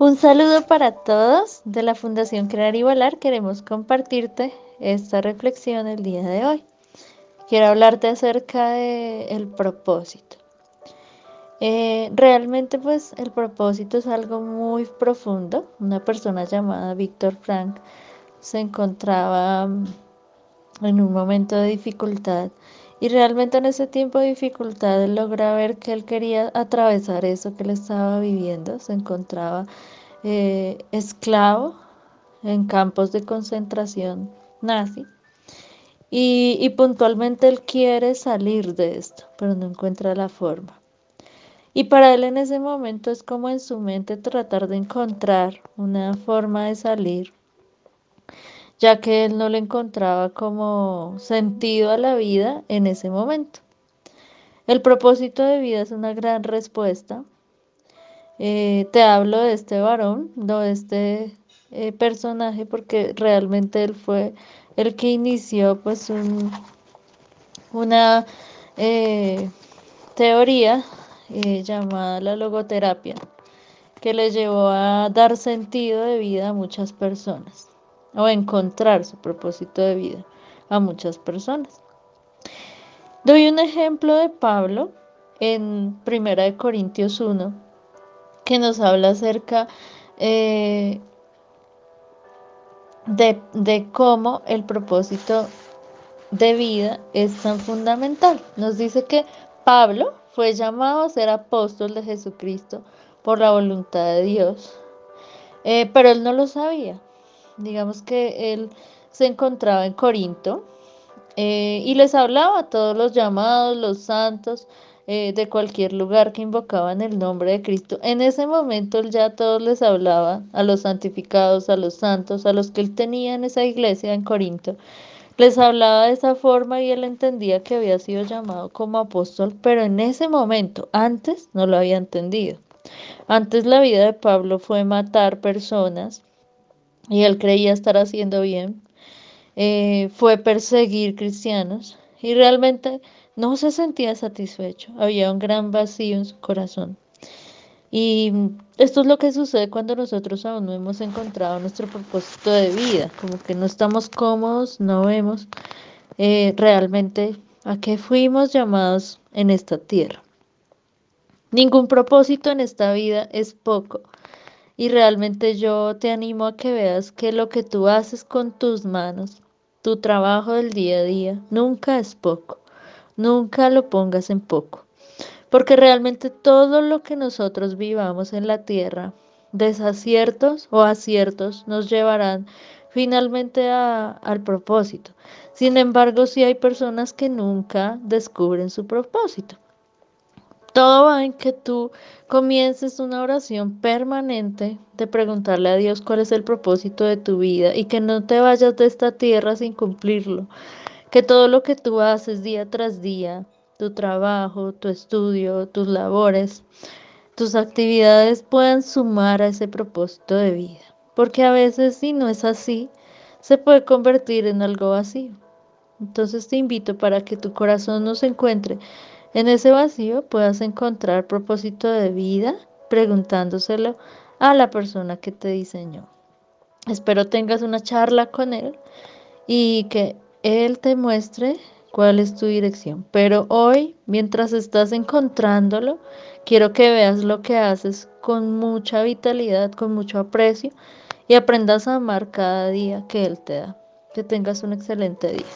Un saludo para todos de la Fundación Crear y Volar. Queremos compartirte esta reflexión el día de hoy. Quiero hablarte acerca del el propósito. Eh, realmente pues el propósito es algo muy profundo. Una persona llamada Víctor Frank se encontraba en un momento de dificultad y realmente en ese tiempo de dificultad él logra ver que él quería atravesar eso que él estaba viviendo. Se encontraba eh, esclavo en campos de concentración nazi. Y puntualmente él quiere salir de esto, pero no encuentra la forma. Y para él en ese momento es como en su mente tratar de encontrar una forma de salir, ya que él no le encontraba como sentido a la vida en ese momento. El propósito de vida es una gran respuesta. Eh, te hablo de este varón, no de este eh, personaje, porque realmente él fue el que inició pues un, una eh, teoría llamada la logoterapia, que le llevó a dar sentido de vida a muchas personas o encontrar su propósito de vida a muchas personas. Doy un ejemplo de Pablo en Primera de Corintios 1, que nos habla acerca eh, de, de cómo el propósito de vida es tan fundamental. Nos dice que Pablo fue llamado a ser apóstol de Jesucristo por la voluntad de Dios, eh, pero él no lo sabía. Digamos que él se encontraba en Corinto eh, y les hablaba a todos los llamados, los santos, eh, de cualquier lugar que invocaban el nombre de Cristo. En ese momento él ya a todos les hablaba, a los santificados, a los santos, a los que él tenía en esa iglesia en Corinto. Les hablaba de esa forma y él entendía que había sido llamado como apóstol, pero en ese momento, antes, no lo había entendido. Antes la vida de Pablo fue matar personas y él creía estar haciendo bien. Eh, fue perseguir cristianos y realmente no se sentía satisfecho. Había un gran vacío en su corazón. Y esto es lo que sucede cuando nosotros aún no hemos encontrado nuestro propósito de vida, como que no estamos cómodos, no vemos eh, realmente a qué fuimos llamados en esta tierra. Ningún propósito en esta vida es poco. Y realmente yo te animo a que veas que lo que tú haces con tus manos, tu trabajo del día a día, nunca es poco. Nunca lo pongas en poco. Porque realmente todo lo que nosotros vivamos en la tierra, desaciertos o aciertos, nos llevarán finalmente al propósito. Sin embargo, sí hay personas que nunca descubren su propósito. Todo va en que tú comiences una oración permanente de preguntarle a Dios cuál es el propósito de tu vida y que no te vayas de esta tierra sin cumplirlo. Que todo lo que tú haces día tras día, tu trabajo, tu estudio, tus labores, tus actividades puedan sumar a ese propósito de vida. Porque a veces si no es así, se puede convertir en algo vacío. Entonces te invito para que tu corazón no se encuentre en ese vacío, puedas encontrar propósito de vida preguntándoselo a la persona que te diseñó. Espero tengas una charla con él y que él te muestre cuál es tu dirección. Pero hoy, mientras estás encontrándolo, quiero que veas lo que haces con mucha vitalidad, con mucho aprecio y aprendas a amar cada día que Él te da. Que tengas un excelente día.